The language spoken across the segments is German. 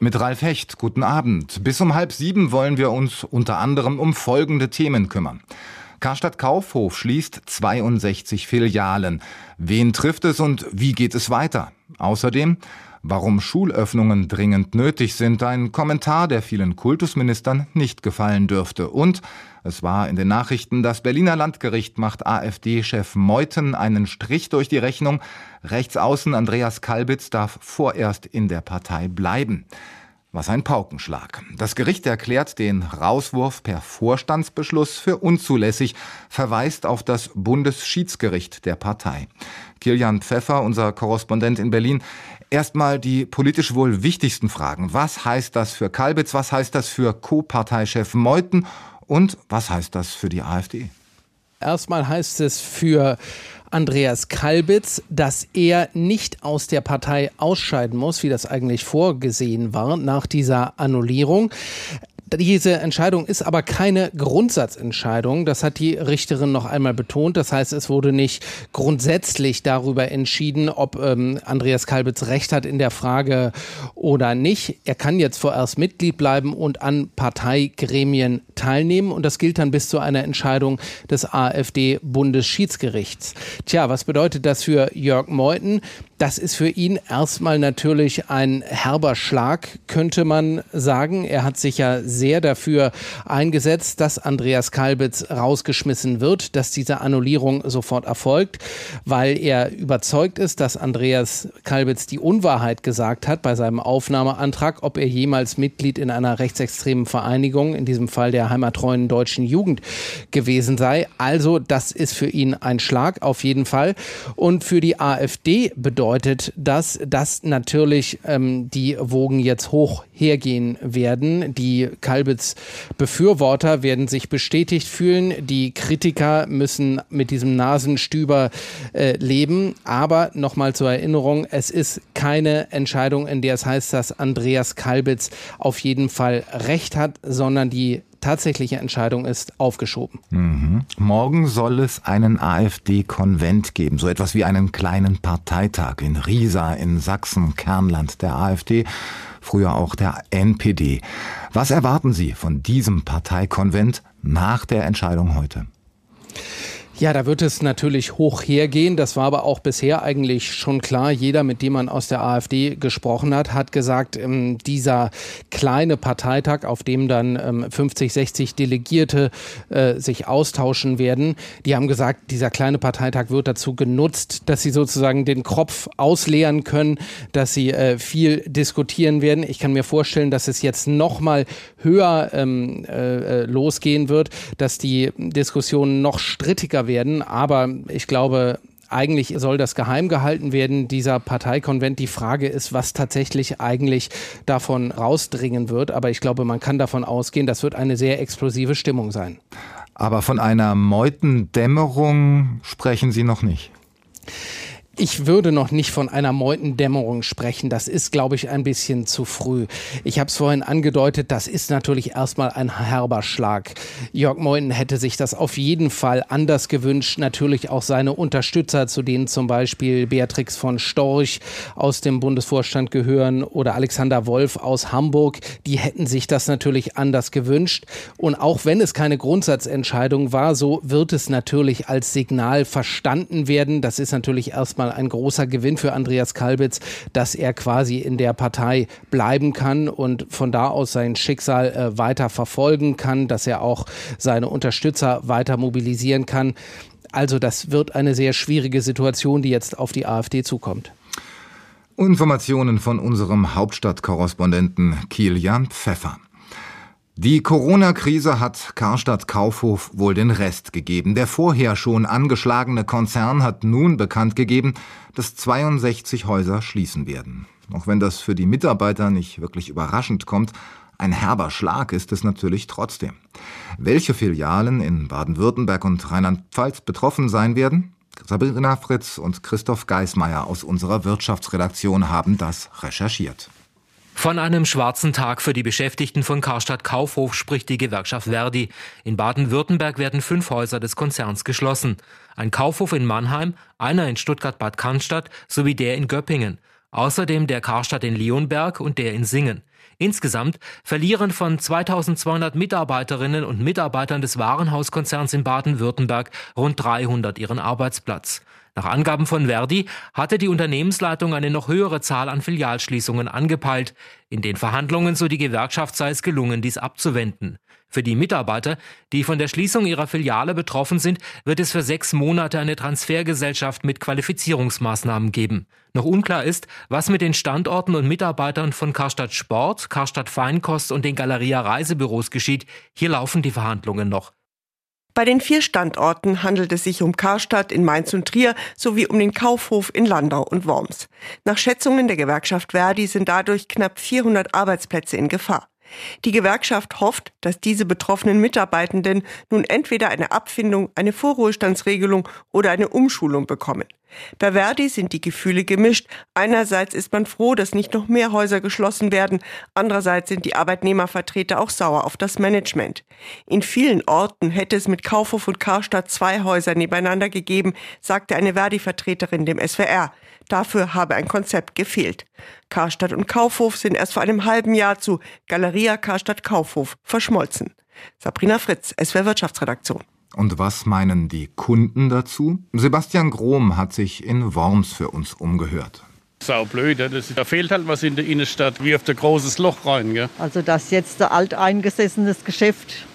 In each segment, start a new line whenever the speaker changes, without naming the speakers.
Mit Ralf Hecht, guten Abend. Bis um halb sieben wollen wir uns unter anderem um folgende Themen kümmern. Karstadt Kaufhof schließt 62 Filialen. Wen trifft es und wie geht es weiter? Außerdem, warum Schulöffnungen dringend nötig sind, ein Kommentar, der vielen Kultusministern nicht gefallen dürfte. Und es war in den Nachrichten, das Berliner Landgericht macht AfD-Chef Meuthen einen Strich durch die Rechnung. Rechtsaußen Andreas Kalbitz darf vorerst in der Partei bleiben. Was ein Paukenschlag. Das Gericht erklärt den Rauswurf per Vorstandsbeschluss für unzulässig, verweist auf das Bundesschiedsgericht der Partei. Kilian Pfeffer, unser Korrespondent in Berlin. Erstmal die politisch wohl wichtigsten Fragen. Was heißt das für Kalbitz? Was heißt das für Co-Parteichef Meuthen? Und was heißt das für die AfD?
Erstmal heißt es für Andreas Kalbitz, dass er nicht aus der Partei ausscheiden muss, wie das eigentlich vorgesehen war nach dieser Annullierung. Diese Entscheidung ist aber keine Grundsatzentscheidung. Das hat die Richterin noch einmal betont. Das heißt, es wurde nicht grundsätzlich darüber entschieden, ob ähm, Andreas Kalbitz recht hat in der Frage oder nicht. Er kann jetzt vorerst Mitglied bleiben und an Parteigremien teilnehmen. Und das gilt dann bis zu einer Entscheidung des AfD-Bundesschiedsgerichts. Tja, was bedeutet das für Jörg Meuthen? Das ist für ihn erstmal natürlich ein herber Schlag, könnte man sagen. Er hat sich ja sehr dafür eingesetzt, dass Andreas Kalbitz rausgeschmissen wird, dass diese Annullierung sofort erfolgt, weil er überzeugt ist, dass Andreas Kalbitz die Unwahrheit gesagt hat bei seinem Aufnahmeantrag, ob er jemals Mitglied in einer rechtsextremen Vereinigung, in diesem Fall der heimattreuen deutschen Jugend gewesen sei. Also das ist für ihn ein Schlag auf jeden Fall. Und für die AfD bedeutet bedeutet das, dass natürlich ähm, die Wogen jetzt hoch hergehen werden. Die Kalbitz-Befürworter werden sich bestätigt fühlen. Die Kritiker müssen mit diesem Nasenstüber äh, leben. Aber nochmal zur Erinnerung, es ist keine Entscheidung, in der es heißt, dass Andreas Kalbitz auf jeden Fall recht hat, sondern die tatsächliche Entscheidung ist aufgeschoben.
Mhm. Morgen soll es einen AfD-Konvent geben, so etwas wie einen kleinen Parteitag in Riesa in Sachsen, Kernland der AfD, früher auch der NPD. Was erwarten Sie von diesem Parteikonvent nach der Entscheidung heute?
Ja, da wird es natürlich hoch hergehen. Das war aber auch bisher eigentlich schon klar. Jeder, mit dem man aus der AfD gesprochen hat, hat gesagt, ähm, dieser kleine Parteitag, auf dem dann ähm, 50, 60 Delegierte äh, sich austauschen werden, die haben gesagt, dieser kleine Parteitag wird dazu genutzt, dass sie sozusagen den Kropf ausleeren können, dass sie äh, viel diskutieren werden. Ich kann mir vorstellen, dass es jetzt noch mal höher ähm, äh, äh losgehen wird, dass die Diskussionen noch strittiger werden. Aber ich glaube, eigentlich soll das geheim gehalten werden, dieser Parteikonvent. Die Frage ist, was tatsächlich eigentlich davon rausdringen wird. Aber ich glaube, man kann davon ausgehen, das wird eine sehr explosive Stimmung sein.
Aber von einer Meutendämmerung sprechen Sie noch nicht.
Ich würde noch nicht von einer Meutendämmerung sprechen. Das ist, glaube ich, ein bisschen zu früh. Ich habe es vorhin angedeutet, das ist natürlich erstmal ein herber Schlag. Jörg Meuthen hätte sich das auf jeden Fall anders gewünscht. Natürlich auch seine Unterstützer, zu denen zum Beispiel Beatrix von Storch aus dem Bundesvorstand gehören oder Alexander Wolf aus Hamburg. Die hätten sich das natürlich anders gewünscht. Und auch wenn es keine Grundsatzentscheidung war, so wird es natürlich als Signal verstanden werden. Das ist natürlich erstmal mal ein großer Gewinn für Andreas Kalbitz, dass er quasi in der Partei bleiben kann und von da aus sein Schicksal äh, weiter verfolgen kann, dass er auch seine Unterstützer weiter mobilisieren kann. Also das wird eine sehr schwierige Situation, die jetzt auf die AfD zukommt.
Informationen von unserem Hauptstadtkorrespondenten Kilian Pfeffer. Die Corona-Krise hat Karstadt Kaufhof wohl den Rest gegeben. Der vorher schon angeschlagene Konzern hat nun bekannt gegeben, dass 62 Häuser schließen werden. Auch wenn das für die Mitarbeiter nicht wirklich überraschend kommt, ein herber Schlag ist es natürlich trotzdem. Welche Filialen in Baden-Württemberg und Rheinland-Pfalz betroffen sein werden? Sabrina Fritz und Christoph Geismeier aus unserer Wirtschaftsredaktion haben das recherchiert.
Von einem schwarzen Tag für die Beschäftigten von Karstadt Kaufhof spricht die Gewerkschaft Verdi. In Baden-Württemberg werden fünf Häuser des Konzerns geschlossen. Ein Kaufhof in Mannheim, einer in Stuttgart-Bad Cannstatt sowie der in Göppingen. Außerdem der Karstadt in Leonberg und der in Singen. Insgesamt verlieren von 2200 Mitarbeiterinnen und Mitarbeitern des Warenhauskonzerns in Baden-Württemberg rund 300 ihren Arbeitsplatz. Nach Angaben von Verdi hatte die Unternehmensleitung eine noch höhere Zahl an Filialschließungen angepeilt. In den Verhandlungen, so die Gewerkschaft, sei es gelungen, dies abzuwenden. Für die Mitarbeiter, die von der Schließung ihrer Filiale betroffen sind, wird es für sechs Monate eine Transfergesellschaft mit Qualifizierungsmaßnahmen geben. Noch unklar ist, was mit den Standorten und Mitarbeitern von Karstadt Sport, Karstadt Feinkost und den Galeria Reisebüros geschieht. Hier laufen die Verhandlungen noch.
Bei den vier Standorten handelt es sich um Karstadt in Mainz und Trier sowie um den Kaufhof in Landau und Worms. Nach Schätzungen der Gewerkschaft Verdi sind dadurch knapp 400 Arbeitsplätze in Gefahr. Die Gewerkschaft hofft, dass diese betroffenen Mitarbeitenden nun entweder eine Abfindung, eine Vorruhestandsregelung oder eine Umschulung bekommen. Bei Verdi sind die Gefühle gemischt. Einerseits ist man froh, dass nicht noch mehr Häuser geschlossen werden. Andererseits sind die Arbeitnehmervertreter auch sauer auf das Management. In vielen Orten hätte es mit Kaufhof und Karstadt zwei Häuser nebeneinander gegeben, sagte eine Verdi-Vertreterin dem SWR. Dafür habe ein Konzept gefehlt. Karstadt und Kaufhof sind erst vor einem halben Jahr zu Galeria Karstadt Kaufhof verschmolzen. Sabrina Fritz, SWR Wirtschaftsredaktion.
Und was meinen die Kunden dazu? Sebastian Grom hat sich in Worms für uns umgehört.
Sau blöd, das, da fehlt halt was in der Innenstadt, wie auf der großes Loch rein. Gell?
Also dass jetzt ein alteingesessenes Geschäft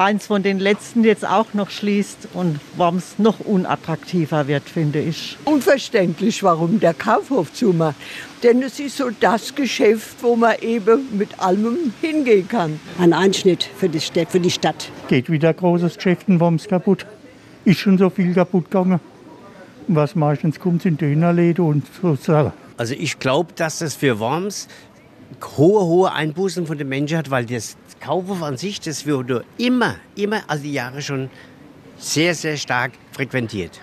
eins von den letzten jetzt auch noch schließt und warum es noch unattraktiver wird, finde ich.
Unverständlich, warum der Kaufhof zumacht. Denn es ist so das Geschäft, wo man eben mit allem hingehen kann.
Ein Einschnitt für die Stadt. Für die Stadt.
Geht wieder großes Geschäft in Worms kaputt. Ist schon so viel kaputt gegangen. Was meistens kommt, sind Dönerläden und so Sachen.
Also ich glaube, dass das für Worms hohe, hohe Einbußen von den Menschen hat, weil das Kaufhof an sich, das wurde immer, immer, also die Jahre schon sehr, sehr stark frequentiert.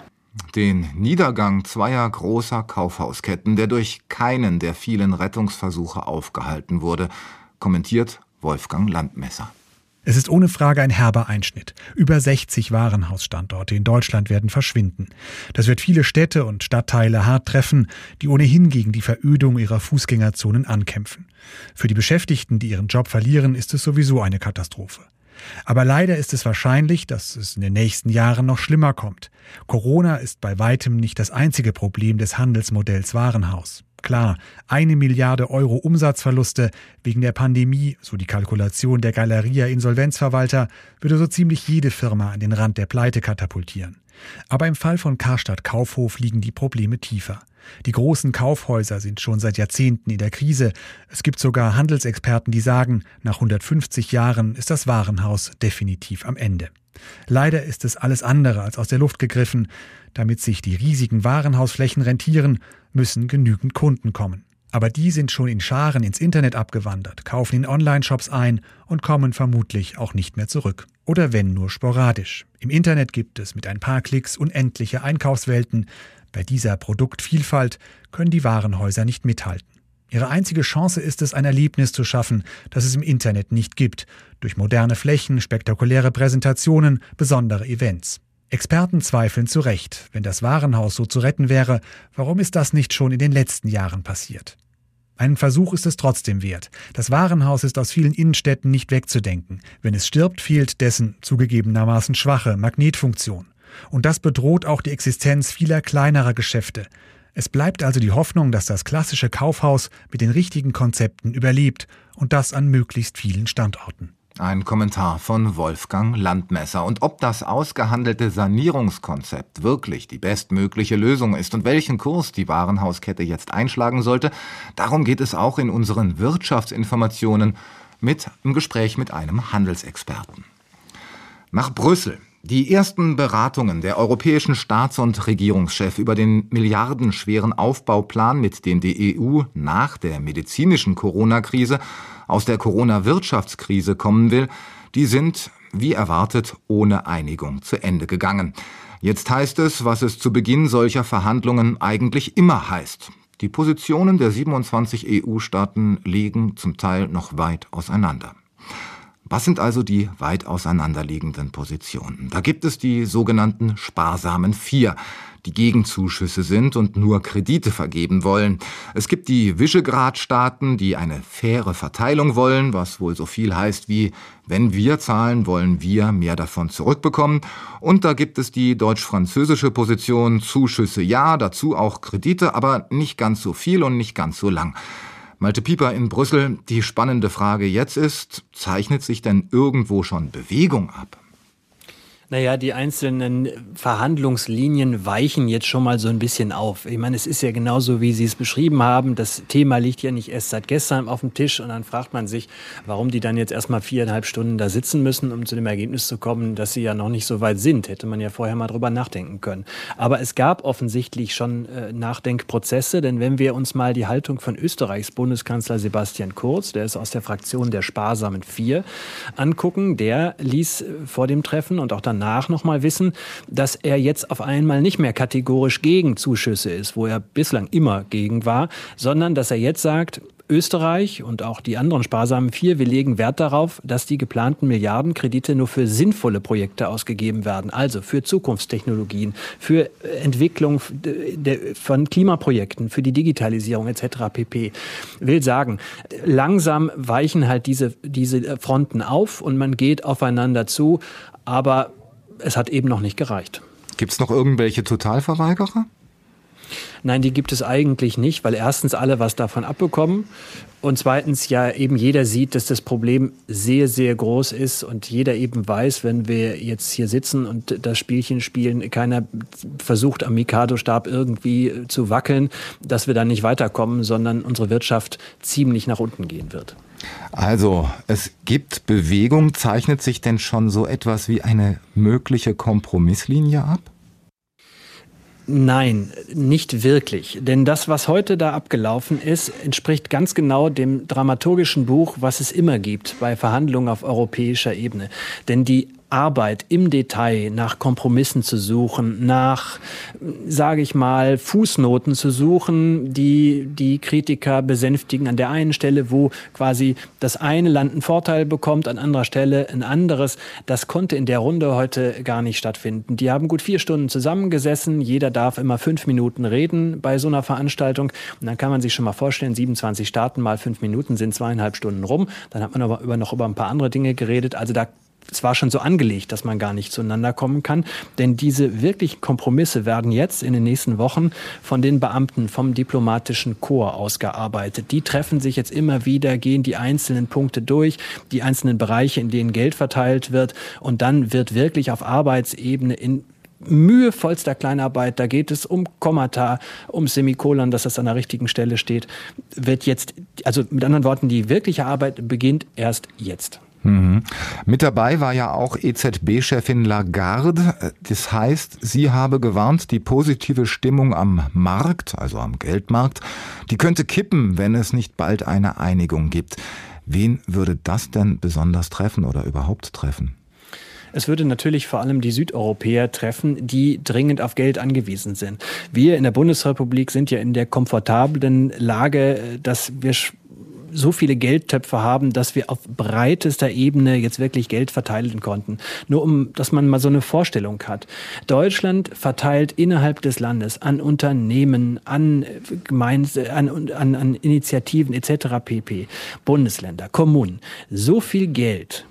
Den Niedergang zweier großer Kaufhausketten, der durch keinen der vielen Rettungsversuche aufgehalten wurde, kommentiert Wolfgang Landmesser.
Es ist ohne Frage ein herber Einschnitt. Über 60 Warenhausstandorte in Deutschland werden verschwinden. Das wird viele Städte und Stadtteile hart treffen, die ohnehin gegen die Verödung ihrer Fußgängerzonen ankämpfen. Für die Beschäftigten, die ihren Job verlieren, ist es sowieso eine Katastrophe. Aber leider ist es wahrscheinlich, dass es in den nächsten Jahren noch schlimmer kommt. Corona ist bei weitem nicht das einzige Problem des Handelsmodells Warenhaus. Klar, eine Milliarde Euro Umsatzverluste wegen der Pandemie, so die Kalkulation der Galeria Insolvenzverwalter, würde so ziemlich jede Firma an den Rand der Pleite katapultieren. Aber im Fall von Karstadt Kaufhof liegen die Probleme tiefer. Die großen Kaufhäuser sind schon seit Jahrzehnten in der Krise. Es gibt sogar Handelsexperten, die sagen, nach 150 Jahren ist das Warenhaus definitiv am Ende. Leider ist es alles andere als aus der Luft gegriffen. Damit sich die riesigen Warenhausflächen rentieren, müssen genügend Kunden kommen. Aber die sind schon in Scharen ins Internet abgewandert, kaufen in Online-Shops ein und kommen vermutlich auch nicht mehr zurück. Oder wenn nur sporadisch. Im Internet gibt es mit ein paar Klicks unendliche Einkaufswelten. Bei dieser Produktvielfalt können die Warenhäuser nicht mithalten. Ihre einzige Chance ist es, ein Erlebnis zu schaffen, das es im Internet nicht gibt, durch moderne Flächen, spektakuläre Präsentationen, besondere Events. Experten zweifeln zu Recht, wenn das Warenhaus so zu retten wäre, warum ist das nicht schon in den letzten Jahren passiert? Einen Versuch ist es trotzdem wert. Das Warenhaus ist aus vielen Innenstädten nicht wegzudenken. Wenn es stirbt, fehlt dessen zugegebenermaßen schwache Magnetfunktion. Und das bedroht auch die Existenz vieler kleinerer Geschäfte. Es bleibt also die Hoffnung, dass das klassische Kaufhaus mit den richtigen Konzepten überlebt und das an möglichst vielen Standorten.
Ein Kommentar von Wolfgang Landmesser. Und ob das ausgehandelte Sanierungskonzept wirklich die bestmögliche Lösung ist und welchen Kurs die Warenhauskette jetzt einschlagen sollte, darum geht es auch in unseren Wirtschaftsinformationen mit im Gespräch mit einem Handelsexperten. Nach Brüssel. Die ersten Beratungen der europäischen Staats- und Regierungschefs über den milliardenschweren Aufbauplan, mit dem die EU nach der medizinischen Corona-Krise aus der Corona-Wirtschaftskrise kommen will, die sind, wie erwartet, ohne Einigung zu Ende gegangen. Jetzt heißt es, was es zu Beginn solcher Verhandlungen eigentlich immer heißt. Die Positionen der 27 EU-Staaten liegen zum Teil noch weit auseinander. Was sind also die weit auseinanderliegenden Positionen? Da gibt es die sogenannten sparsamen Vier, die Gegenzuschüsse sind und nur Kredite vergeben wollen. Es gibt die Visegrad-Staaten, die eine faire Verteilung wollen, was wohl so viel heißt wie, wenn wir zahlen, wollen wir mehr davon zurückbekommen. Und da gibt es die deutsch-französische Position, Zuschüsse ja, dazu auch Kredite, aber nicht ganz so viel und nicht ganz so lang. Malte Pieper in Brüssel, die spannende Frage jetzt ist, zeichnet sich denn irgendwo schon Bewegung ab?
Naja, die einzelnen Verhandlungslinien weichen jetzt schon mal so ein bisschen auf. Ich meine, es ist ja genauso, wie Sie es beschrieben haben. Das Thema liegt ja nicht erst seit gestern auf dem Tisch und dann fragt man sich, warum die dann jetzt erstmal viereinhalb Stunden da sitzen müssen, um zu dem Ergebnis zu kommen, dass sie ja noch nicht so weit sind. Hätte man ja vorher mal drüber nachdenken können. Aber es gab offensichtlich schon äh, Nachdenkprozesse, denn wenn wir uns mal die Haltung von Österreichs Bundeskanzler Sebastian Kurz, der ist aus der Fraktion der Sparsamen Vier, angucken, der ließ äh, vor dem Treffen und auch dann danach nochmal wissen, dass er jetzt auf einmal nicht mehr kategorisch gegen Zuschüsse ist, wo er bislang immer gegen war, sondern dass er jetzt sagt, Österreich und auch die anderen sparsamen vier, wir legen Wert darauf, dass die geplanten Milliardenkredite nur für sinnvolle Projekte ausgegeben werden, also für Zukunftstechnologien, für Entwicklung von Klimaprojekten, für die Digitalisierung etc. pp. Will sagen, langsam weichen halt diese, diese Fronten auf und man geht aufeinander zu, aber es hat eben noch nicht gereicht.
Gibt es noch irgendwelche Totalverweigerer?
Nein, die gibt es eigentlich nicht, weil erstens alle was davon abbekommen und zweitens ja eben jeder sieht, dass das Problem sehr, sehr groß ist und jeder eben weiß, wenn wir jetzt hier sitzen und das Spielchen spielen, keiner versucht am Mikado-Stab irgendwie zu wackeln, dass wir dann nicht weiterkommen, sondern unsere Wirtschaft ziemlich nach unten gehen wird.
Also, es gibt Bewegung. Zeichnet sich denn schon so etwas wie eine mögliche Kompromisslinie ab?
Nein, nicht wirklich. Denn das, was heute da abgelaufen ist, entspricht ganz genau dem dramaturgischen Buch, was es immer gibt bei Verhandlungen auf europäischer Ebene. Denn die Arbeit im Detail nach Kompromissen zu suchen, nach, sage ich mal, Fußnoten zu suchen, die die Kritiker besänftigen an der einen Stelle, wo quasi das eine Land einen Vorteil bekommt, an anderer Stelle ein anderes. Das konnte in der Runde heute gar nicht stattfinden. Die haben gut vier Stunden zusammengesessen. Jeder darf immer fünf Minuten reden bei so einer Veranstaltung. Und dann kann man sich schon mal vorstellen, 27 Staaten mal fünf Minuten sind zweieinhalb Stunden rum. Dann hat man aber noch über ein paar andere Dinge geredet. Also da es war schon so angelegt, dass man gar nicht zueinander kommen kann. Denn diese wirklichen Kompromisse werden jetzt in den nächsten Wochen von den Beamten vom diplomatischen Chor ausgearbeitet. Die treffen sich jetzt immer wieder, gehen die einzelnen Punkte durch, die einzelnen Bereiche, in denen Geld verteilt wird. Und dann wird wirklich auf Arbeitsebene in mühevollster Kleinarbeit, da geht es um Kommata, um Semikolon, dass das an der richtigen Stelle steht, wird jetzt, also mit anderen Worten, die wirkliche Arbeit beginnt erst jetzt.
Mhm. Mit dabei war ja auch EZB-Chefin Lagarde. Das heißt, sie habe gewarnt, die positive Stimmung am Markt, also am Geldmarkt, die könnte kippen, wenn es nicht bald eine Einigung gibt. Wen würde das denn besonders treffen oder überhaupt treffen?
Es würde natürlich vor allem die Südeuropäer treffen, die dringend auf Geld angewiesen sind. Wir in der Bundesrepublik sind ja in der komfortablen Lage, dass wir so viele Geldtöpfe haben, dass wir auf breitester Ebene jetzt wirklich Geld verteilen konnten. Nur um, dass man mal so eine Vorstellung hat. Deutschland verteilt innerhalb des Landes an Unternehmen, an Gemeinden, an, an, an Initiativen etc. pp. Bundesländer, Kommunen so viel Geld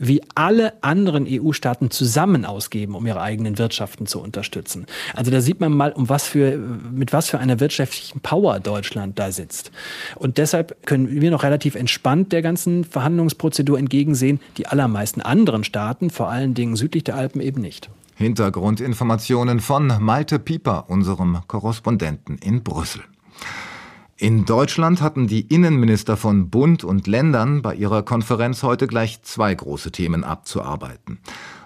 wie alle anderen EU-Staaten zusammen ausgeben, um ihre eigenen Wirtschaften zu unterstützen. Also da sieht man mal, um was für, mit was für einer wirtschaftlichen Power Deutschland da sitzt. Und deshalb können wir noch relativ entspannt der ganzen Verhandlungsprozedur entgegensehen. Die allermeisten anderen Staaten, vor allen Dingen südlich der Alpen, eben nicht.
Hintergrundinformationen von Malte Pieper, unserem Korrespondenten in Brüssel. In Deutschland hatten die Innenminister von Bund und Ländern bei ihrer Konferenz heute gleich zwei große Themen abzuarbeiten.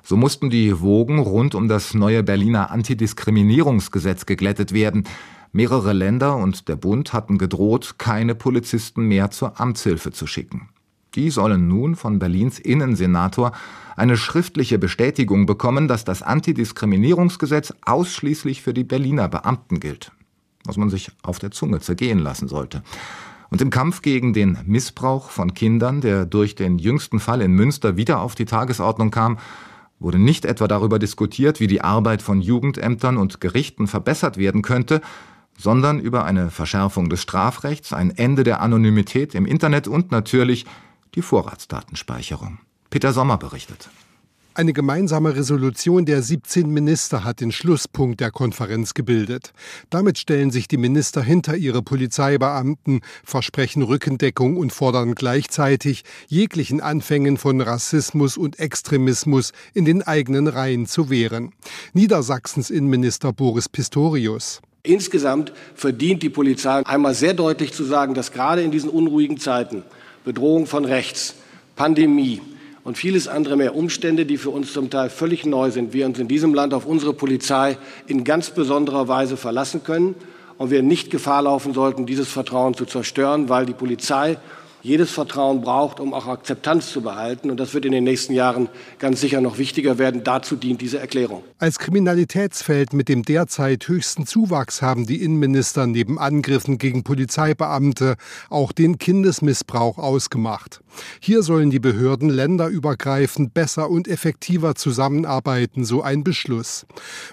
So mussten die Wogen rund um das neue Berliner Antidiskriminierungsgesetz geglättet werden. Mehrere Länder und der Bund hatten gedroht, keine Polizisten mehr zur Amtshilfe zu schicken. Die sollen nun von Berlins Innensenator eine schriftliche Bestätigung bekommen, dass das Antidiskriminierungsgesetz ausschließlich für die Berliner Beamten gilt was man sich auf der Zunge zergehen lassen sollte. Und im Kampf gegen den Missbrauch von Kindern, der durch den jüngsten Fall in Münster wieder auf die Tagesordnung kam, wurde nicht etwa darüber diskutiert, wie die Arbeit von Jugendämtern und Gerichten verbessert werden könnte, sondern über eine Verschärfung des Strafrechts, ein Ende der Anonymität im Internet und natürlich die Vorratsdatenspeicherung. Peter Sommer berichtet.
Eine gemeinsame Resolution der 17 Minister hat den Schlusspunkt der Konferenz gebildet. Damit stellen sich die Minister hinter ihre Polizeibeamten, versprechen Rückendeckung und fordern gleichzeitig, jeglichen Anfängen von Rassismus und Extremismus in den eigenen Reihen zu wehren. Niedersachsens Innenminister Boris Pistorius.
Insgesamt verdient die Polizei einmal sehr deutlich zu sagen, dass gerade in diesen unruhigen Zeiten Bedrohung von rechts, Pandemie, und vieles andere mehr Umstände, die für uns zum Teil völlig neu sind, wir uns in diesem Land auf unsere Polizei in ganz besonderer Weise verlassen können und wir nicht Gefahr laufen sollten, dieses Vertrauen zu zerstören, weil die Polizei jedes Vertrauen braucht, um auch Akzeptanz zu behalten. Und das wird in den nächsten Jahren ganz sicher noch wichtiger werden. Dazu dient diese Erklärung.
Als Kriminalitätsfeld mit dem derzeit höchsten Zuwachs haben die Innenminister neben Angriffen gegen Polizeibeamte auch den Kindesmissbrauch ausgemacht. Hier sollen die Behörden länderübergreifend besser und effektiver zusammenarbeiten, so ein Beschluss.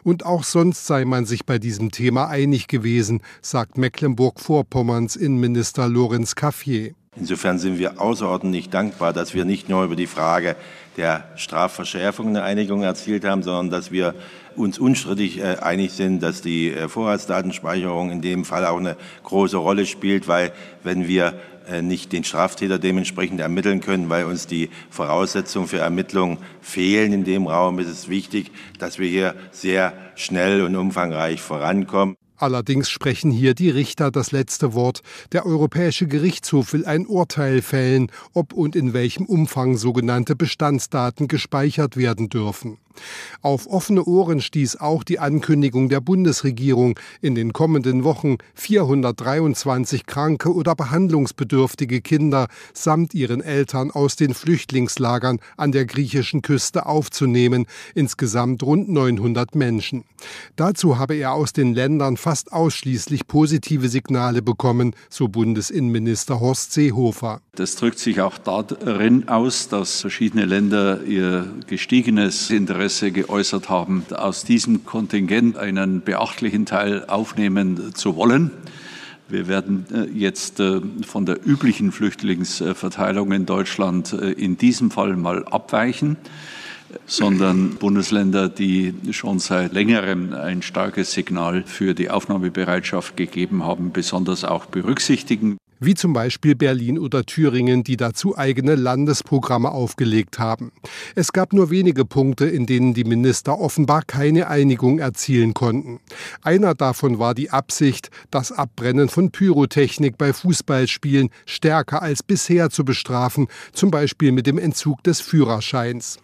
Und auch sonst sei man sich bei diesem Thema einig gewesen, sagt Mecklenburg-Vorpommerns Innenminister Lorenz Caffier.
Insofern sind wir außerordentlich dankbar, dass wir nicht nur über die Frage der Strafverschärfung eine Einigung erzielt haben, sondern dass wir uns unstrittig äh, einig sind, dass die äh, Vorratsdatenspeicherung in dem Fall auch eine große Rolle spielt, weil wenn wir äh, nicht den Straftäter dementsprechend ermitteln können, weil uns die Voraussetzungen für Ermittlungen fehlen in dem Raum, ist es wichtig, dass wir hier sehr schnell und umfangreich vorankommen.
Allerdings sprechen hier die Richter das letzte Wort. Der Europäische Gerichtshof will ein Urteil fällen, ob und in welchem Umfang sogenannte Bestandsdaten gespeichert werden dürfen. Auf offene Ohren stieß auch die Ankündigung der Bundesregierung, in den kommenden Wochen 423 kranke oder behandlungsbedürftige Kinder samt ihren Eltern aus den Flüchtlingslagern an der griechischen Küste aufzunehmen, insgesamt rund 900 Menschen. Dazu habe er aus den Ländern fast ausschließlich positive Signale bekommen, so Bundesinnenminister Horst Seehofer.
Das drückt sich auch darin aus, dass verschiedene Länder ihr gestiegenes Interesse Interesse geäußert haben, aus diesem Kontingent einen beachtlichen Teil aufnehmen zu wollen. Wir werden äh, jetzt äh, von der üblichen Flüchtlingsverteilung in Deutschland äh, in diesem Fall mal abweichen sondern Bundesländer, die schon seit längerem ein starkes Signal für die Aufnahmebereitschaft gegeben haben, besonders auch berücksichtigen
wie zum Beispiel Berlin oder Thüringen, die dazu eigene Landesprogramme aufgelegt haben. Es gab nur wenige Punkte, in denen die Minister offenbar keine Einigung erzielen konnten. Einer davon war die Absicht, das Abbrennen von Pyrotechnik bei Fußballspielen stärker als bisher zu bestrafen, zum Beispiel mit dem Entzug des Führerscheins.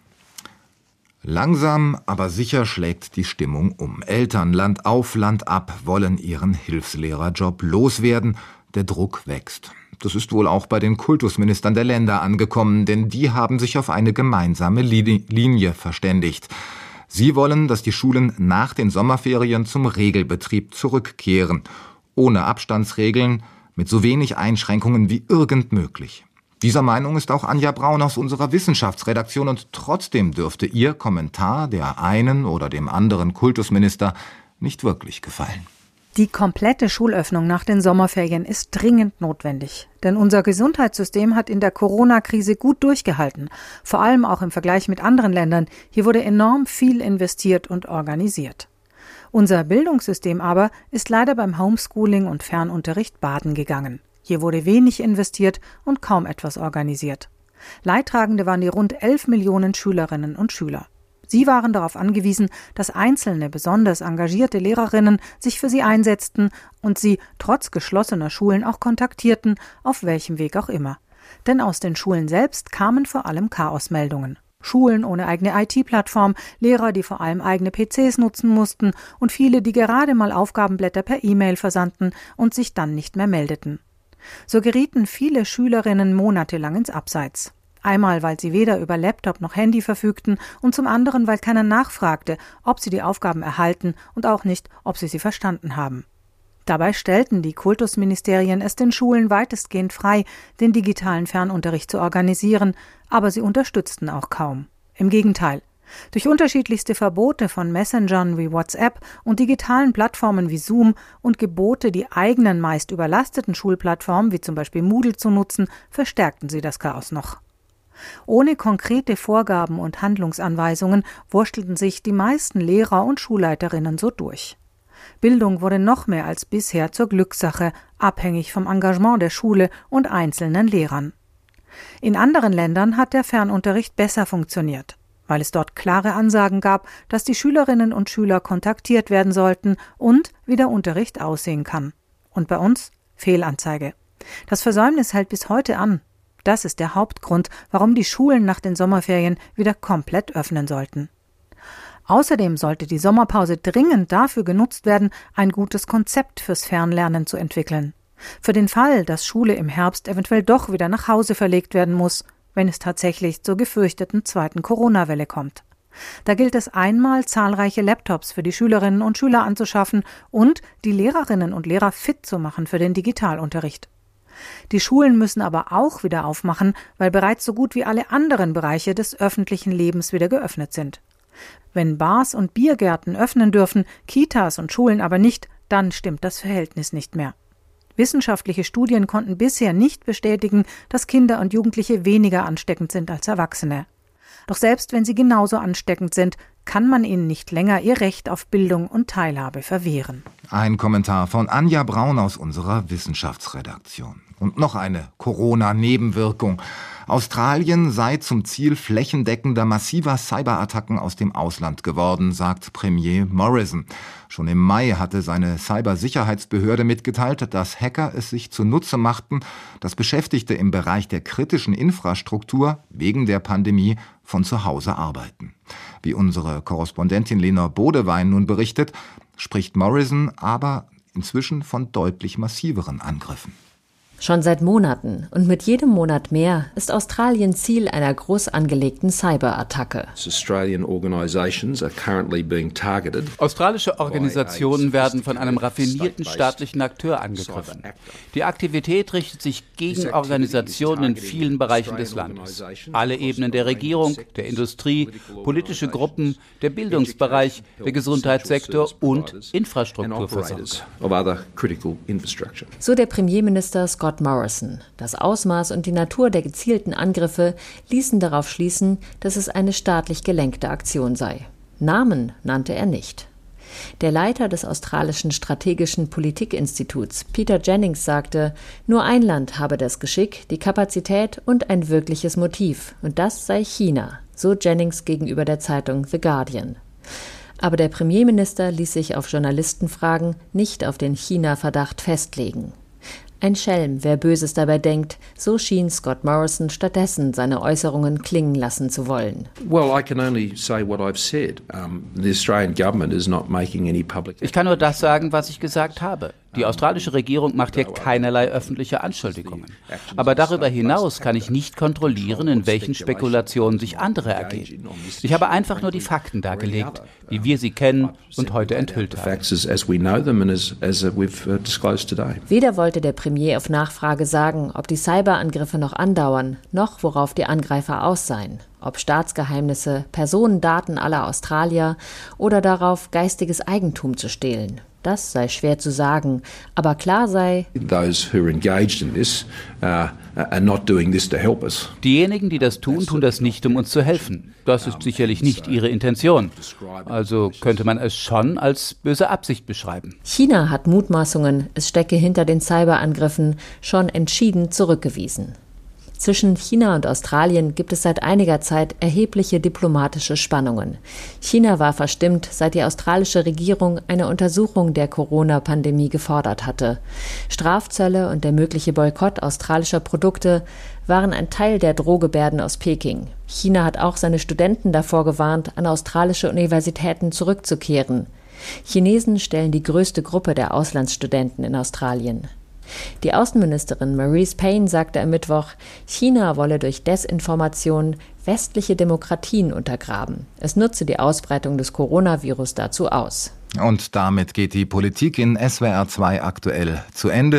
Langsam, aber sicher schlägt die Stimmung um. Eltern Land auf, Land ab wollen ihren Hilfslehrerjob loswerden der Druck wächst. Das ist wohl auch bei den Kultusministern der Länder angekommen, denn die haben sich auf eine gemeinsame Linie verständigt. Sie wollen, dass die Schulen nach den Sommerferien zum Regelbetrieb zurückkehren, ohne Abstandsregeln, mit so wenig Einschränkungen wie irgend möglich. Dieser Meinung ist auch Anja Braun aus unserer Wissenschaftsredaktion und trotzdem dürfte ihr Kommentar der einen oder dem anderen Kultusminister nicht wirklich gefallen.
Die komplette Schulöffnung nach den Sommerferien ist dringend notwendig. Denn unser Gesundheitssystem hat in der Corona-Krise gut durchgehalten. Vor allem auch im Vergleich mit anderen Ländern. Hier wurde enorm viel investiert und organisiert. Unser Bildungssystem aber ist leider beim Homeschooling und Fernunterricht baden gegangen. Hier wurde wenig investiert und kaum etwas organisiert. Leidtragende waren die rund 11 Millionen Schülerinnen und Schüler. Sie waren darauf angewiesen, dass einzelne besonders engagierte Lehrerinnen sich für sie einsetzten und sie trotz geschlossener Schulen auch kontaktierten, auf welchem Weg auch immer. Denn aus den Schulen selbst kamen vor allem Chaosmeldungen. Schulen ohne eigene IT-Plattform, Lehrer, die vor allem eigene PCs nutzen mussten und viele, die gerade mal Aufgabenblätter per E-Mail versandten und sich dann nicht mehr meldeten. So gerieten viele Schülerinnen monatelang ins Abseits. Einmal, weil sie weder über Laptop noch Handy verfügten und zum anderen, weil keiner nachfragte, ob sie die Aufgaben erhalten und auch nicht, ob sie sie verstanden haben. Dabei stellten die Kultusministerien es den Schulen weitestgehend frei, den digitalen Fernunterricht zu organisieren, aber sie unterstützten auch kaum. Im Gegenteil. Durch unterschiedlichste Verbote von Messengern wie WhatsApp und digitalen Plattformen wie Zoom und Gebote, die eigenen meist überlasteten Schulplattformen wie zum Beispiel Moodle zu nutzen, verstärkten sie das Chaos noch. Ohne konkrete Vorgaben und Handlungsanweisungen wurstelten sich die meisten Lehrer und Schulleiterinnen so durch. Bildung wurde noch mehr als bisher zur Glückssache, abhängig vom Engagement der Schule und einzelnen Lehrern. In anderen Ländern hat der Fernunterricht besser funktioniert, weil es dort klare Ansagen gab, dass die Schülerinnen und Schüler kontaktiert werden sollten und wie der Unterricht aussehen kann. Und bei uns Fehlanzeige. Das Versäumnis hält bis heute an. Das ist der Hauptgrund, warum die Schulen nach den Sommerferien wieder komplett öffnen sollten. Außerdem sollte die Sommerpause dringend dafür genutzt werden, ein gutes Konzept fürs Fernlernen zu entwickeln. Für den Fall, dass Schule im Herbst eventuell doch wieder nach Hause verlegt werden muss, wenn es tatsächlich zur gefürchteten zweiten Corona-Welle kommt. Da gilt es einmal, zahlreiche Laptops für die Schülerinnen und Schüler anzuschaffen und die Lehrerinnen und Lehrer fit zu machen für den Digitalunterricht. Die Schulen müssen aber auch wieder aufmachen, weil bereits so gut wie alle anderen Bereiche des öffentlichen Lebens wieder geöffnet sind. Wenn Bars und Biergärten öffnen dürfen, Kitas und Schulen aber nicht, dann stimmt das Verhältnis nicht mehr. Wissenschaftliche Studien konnten bisher nicht bestätigen, dass Kinder und Jugendliche weniger ansteckend sind als Erwachsene. Doch selbst wenn sie genauso ansteckend sind, kann man ihnen nicht länger ihr Recht auf Bildung und Teilhabe verwehren.
Ein Kommentar von Anja Braun aus unserer Wissenschaftsredaktion. Und noch eine Corona-Nebenwirkung. Australien sei zum Ziel flächendeckender massiver Cyberattacken aus dem Ausland geworden, sagt Premier Morrison. Schon im Mai hatte seine Cybersicherheitsbehörde mitgeteilt, dass Hacker es sich zunutze machten, dass Beschäftigte im Bereich der kritischen Infrastruktur wegen der Pandemie von zu Hause arbeiten. Wie unsere Korrespondentin Lena Bodewein nun berichtet, spricht Morrison aber inzwischen von deutlich massiveren Angriffen.
Schon seit Monaten und mit jedem Monat mehr ist Australien Ziel einer groß angelegten Cyberattacke.
Australische Organisationen werden von einem raffinierten staatlichen Akteur angegriffen. Die Aktivität richtet sich gegen Organisationen in vielen Bereichen des Landes. Alle Ebenen der Regierung, der Industrie, politische Gruppen, der Bildungsbereich, der Gesundheitssektor und Infrastrukturversorger.
So der Premierminister Scott Scott Morrison. Das Ausmaß und die Natur der gezielten Angriffe ließen darauf schließen, dass es eine staatlich gelenkte Aktion sei. Namen nannte er nicht. Der Leiter des australischen strategischen Politikinstituts, Peter Jennings, sagte, nur ein Land habe das Geschick, die Kapazität und ein wirkliches Motiv, und das sei China, so Jennings gegenüber der Zeitung The Guardian. Aber der Premierminister ließ sich auf Journalistenfragen nicht auf den China-Verdacht festlegen. Ein Schelm, wer Böses dabei denkt, so schien Scott Morrison stattdessen seine Äußerungen klingen lassen zu wollen.
Ich kann nur das sagen, was ich gesagt habe. Die australische Regierung macht hier keinerlei öffentliche Anschuldigungen. Aber darüber hinaus kann ich nicht kontrollieren, in welchen Spekulationen sich andere ergehen. Ich habe einfach nur die Fakten dargelegt, wie wir sie kennen und heute enthüllt haben.
Weder wollte der Premier auf Nachfrage sagen, ob die Cyberangriffe noch andauern, noch worauf die Angreifer aus seien ob Staatsgeheimnisse, Personendaten aller Australier oder darauf, geistiges Eigentum zu stehlen. Das sei schwer zu sagen, aber klar sei,
uh, Diejenigen, die das tun, tun das nicht, um uns zu helfen. Das ist sicherlich nicht ihre Intention. Also könnte man es schon als böse Absicht beschreiben.
China hat Mutmaßungen, es stecke hinter den Cyberangriffen, schon entschieden zurückgewiesen. Zwischen China und Australien gibt es seit einiger Zeit erhebliche diplomatische Spannungen. China war verstimmt, seit die australische Regierung eine Untersuchung der Corona-Pandemie gefordert hatte. Strafzölle und der mögliche Boykott australischer Produkte waren ein Teil der Drohgebärden aus Peking. China hat auch seine Studenten davor gewarnt, an australische Universitäten zurückzukehren. Chinesen stellen die größte Gruppe der Auslandsstudenten in Australien. Die Außenministerin Maurice Payne sagte am Mittwoch, China wolle durch Desinformation westliche Demokratien untergraben. Es nutze die Ausbreitung des Coronavirus dazu aus.
Und damit geht die Politik in SWR 2 aktuell zu Ende.